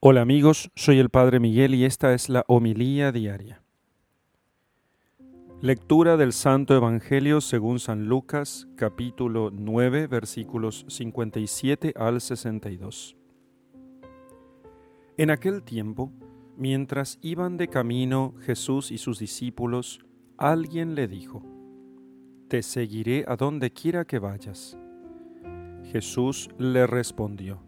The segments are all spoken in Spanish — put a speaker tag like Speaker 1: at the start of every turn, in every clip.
Speaker 1: Hola amigos, soy el Padre Miguel y esta es la homilía diaria. Lectura del Santo Evangelio según San Lucas, capítulo 9, versículos 57 al 62. En aquel tiempo, mientras iban de camino Jesús y sus discípulos, alguien le dijo, Te seguiré a donde quiera que vayas. Jesús le respondió,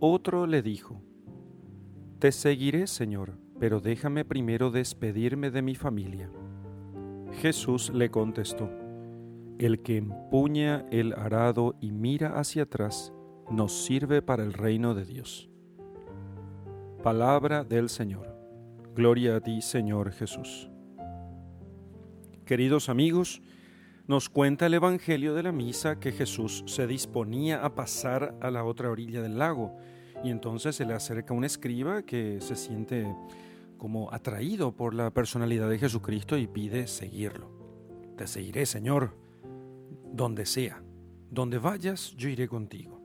Speaker 1: Otro le dijo, Te seguiré, Señor, pero déjame primero despedirme de mi familia. Jesús le contestó, El que empuña el arado y mira hacia atrás, nos sirve para el reino de Dios. Palabra del Señor. Gloria a ti, Señor Jesús. Queridos amigos, nos cuenta el Evangelio de la Misa que Jesús se disponía a pasar a la otra orilla del lago y entonces se le acerca un escriba que se siente como atraído por la personalidad de Jesucristo y pide seguirlo. Te seguiré, Señor, donde sea, donde vayas, yo iré contigo.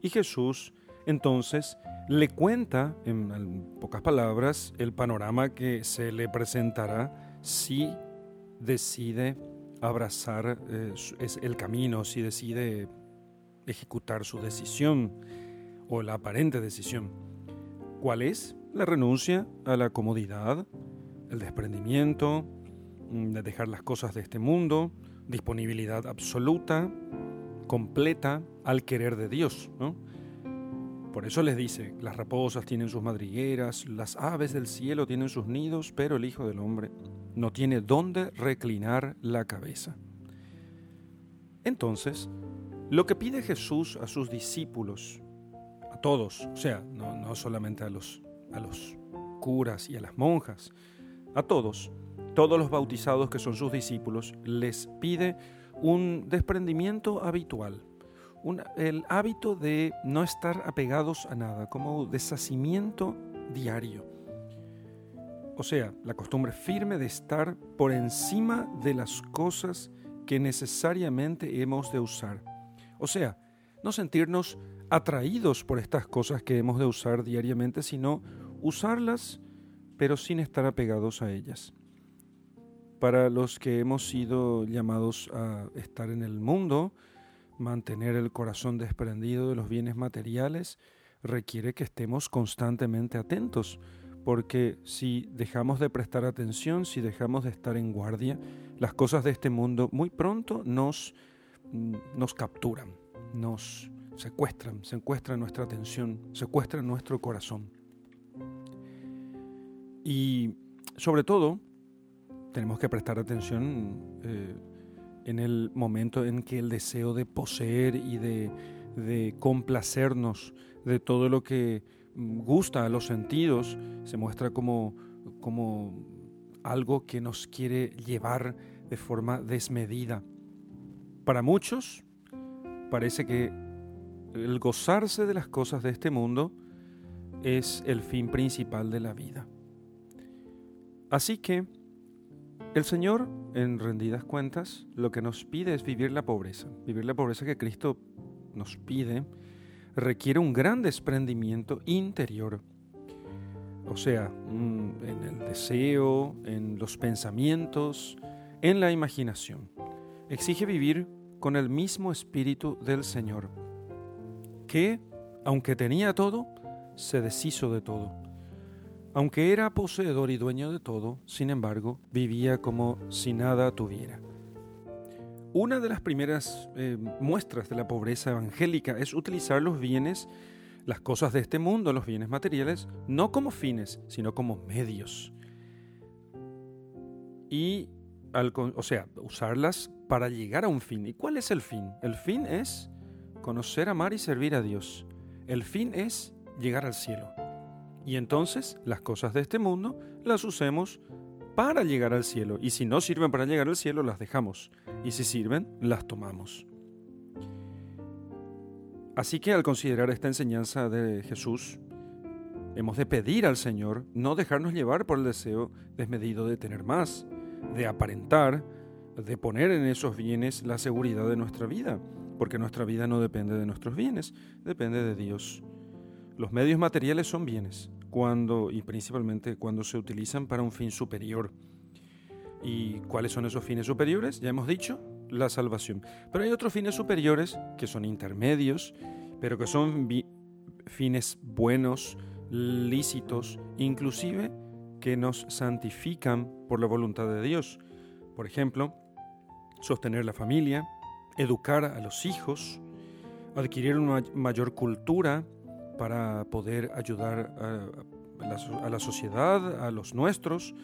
Speaker 1: Y Jesús entonces le cuenta, en pocas palabras, el panorama que se le presentará si decide abrazar eh, el camino, si decide ejecutar su decisión o la aparente decisión. ¿Cuál es? La renuncia a la comodidad, el desprendimiento, mm, de dejar las cosas de este mundo, disponibilidad absoluta, completa al querer de Dios. Por eso les dice, las raposas tienen sus madrigueras, las aves del cielo tienen sus nidos, pero el Hijo del Hombre no tiene dónde reclinar la cabeza. Entonces, lo que pide Jesús a sus discípulos, a todos, o sea, no, solamente a los, a los curas y a las monjas, a todos, todos los bautizados que son sus discípulos, les pide un desprendimiento habitual, el hábito de no estar apegados a nada, como deshacimiento diario o sea, la costumbre firme de estar por encima de las cosas que necesariamente hemos de usar. O sea, no sentirnos atraídos por estas cosas que hemos de usar diariamente, sino usarlas, pero sin estar apegados a ellas. Para los que hemos sido llamados a estar en el mundo, mantener el corazón desprendido de los bienes materiales requiere que estemos constantemente atentos porque si dejamos de prestar atención, si dejamos de estar en guardia, las cosas de este mundo muy pronto nos, mm, nos capturan, nos secuestran, secuestran nuestra atención, secuestran nuestro corazón. Y sobre todo, tenemos que prestar atención eh, en el momento en que el deseo de poseer y de, complacernos de todo lo que gusta a los sentidos, se muestra como, como algo que nos quiere llevar de forma desmedida. Para muchos parece que el gozarse de las cosas de este mundo es el fin principal de la vida. Así que el Señor, en rendidas cuentas, lo que nos pide es vivir la pobreza, vivir la pobreza que Cristo nos pide requiere un gran desprendimiento interior. O sea, en el deseo, en los pensamientos, en la imaginación. Exige vivir con el mismo espíritu del Señor, que, aunque tenía todo, se deshizo de todo. Aunque era poseedor y dueño de todo, sin embargo, vivía como si nada tuviera. Una de las primeras eh, muestras de la pobreza evangélica es utilizar los bienes, las cosas de este mundo, los bienes materiales, no como fines, sino como medios. Y, o sea, usarlas para llegar a un fin. ¿Y cuál es el fin? El fin es conocer, amar y servir a Dios. El fin es llegar al cielo. Y entonces las cosas de este mundo las usemos para llegar al cielo. Y si no sirven para llegar al cielo, las dejamos. Y si sirven, las tomamos. Así que al considerar esta enseñanza de Jesús, hemos de pedir al Señor no dejarnos llevar por el deseo desmedido de tener más, de aparentar, de poner en esos bienes la seguridad de nuestra vida, porque nuestra vida no depende de nuestros bienes, depende de Dios. Los medios materiales son bienes, cuando y principalmente cuando se utilizan para un fin superior. ¿Y cuáles son esos fines superiores? Ya hemos dicho, la salvación. Pero hay otros fines superiores que son intermedios, pero que son fines buenos, lícitos, inclusive que nos santifican por la voluntad de Dios. Por ejemplo, sostener la familia, educar a los hijos, adquirir una mayor cultura para poder ayudar a, la, sociedad, a los nuestros,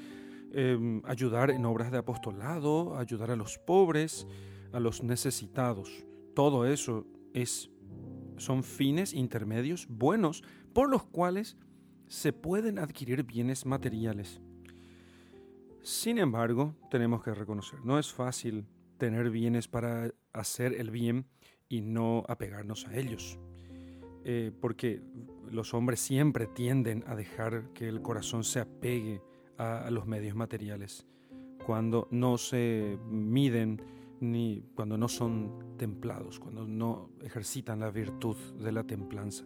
Speaker 1: Em, ayudar en obras de apostolado, ayudar a los pobres, a los necesitados. Todo eso es, son fines intermedios buenos por los cuales se pueden adquirir bienes materiales. Sin embargo, tenemos que reconocer, no es fácil tener bienes para hacer el bien y no apegarnos a ellos. Eh, porque los hombres siempre tienden a dejar que el corazón se apegue a, los medios materiales, cuando no se miden ni cuando no son templados, cuando no ejercitan la virtud de la templanza.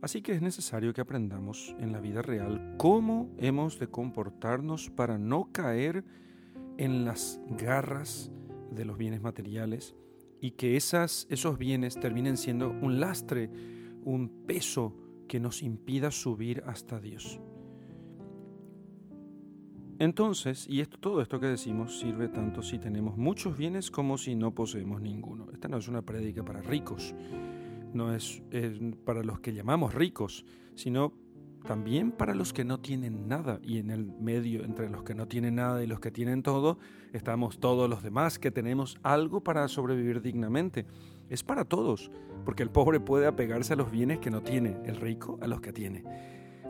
Speaker 1: Así que es necesario que aprendamos en la vida real cómo hemos de comportarnos para no caer en las garras de los bienes materiales y que esas, esos bienes terminen siendo un lastre, un peso que nos impida subir hasta Dios. Entonces, y esto, todo esto que decimos sirve tanto si tenemos muchos bienes como si no poseemos ninguno. Esta no es una prédica para ricos, no es, para los que llamamos ricos, sino también para los que no tienen nada. Y en el medio, entre los que no tienen nada y los que tienen todo, estamos todos los demás que tenemos algo para sobrevivir dignamente. Es para todos, porque el pobre puede apegarse a los bienes que no tiene, el rico a los que tiene.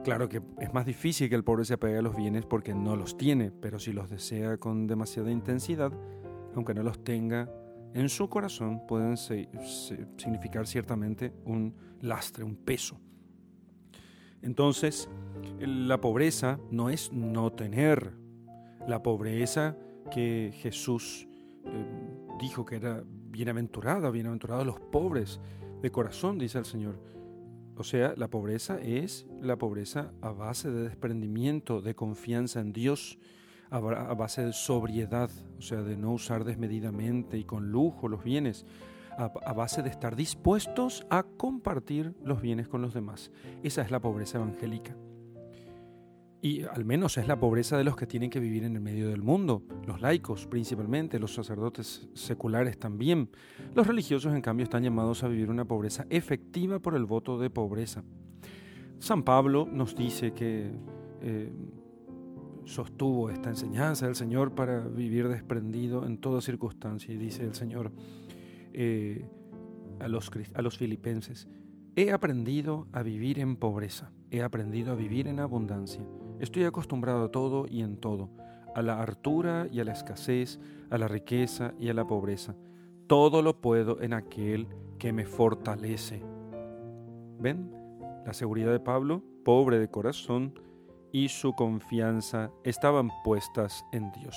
Speaker 1: Claro que es más difícil que el pobre se apegue a los bienes porque no los tiene, pero si los desea con demasiada intensidad, aunque no los tenga en su corazón, pueden significar ciertamente un lastre, un peso. Entonces, la pobreza no es no tener. La pobreza que Jesús eh, dijo que era bienaventurada, bienaventurados los pobres de corazón, dice el Señor o sea, la pobreza es la pobreza a base de desprendimiento, de confianza en Dios, a base de sobriedad, o sea, de no usar desmedidamente y con lujo los bienes, a base de estar dispuestos a compartir los bienes con los demás. Esa es la pobreza evangélica. Y al menos es la pobreza de los que tienen que vivir en el medio del mundo, los laicos principalmente, los sacerdotes seculares también. Los religiosos, en cambio, están llamados a vivir una pobreza efectiva por el voto de pobreza. San Pablo nos dice que eh, sostuvo esta enseñanza del Señor para vivir desprendido en toda circunstancia. Y dice el Señor eh, a, los, a los filipenses, he aprendido a vivir en pobreza, he aprendido a vivir en abundancia. Estoy acostumbrado a todo y en todo, a la hartura y a la escasez, a la riqueza y a la pobreza. Todo lo puedo en aquel que me fortalece. ¿Ven? La seguridad de Pablo, pobre de corazón, y su confianza estaban puestas en Dios.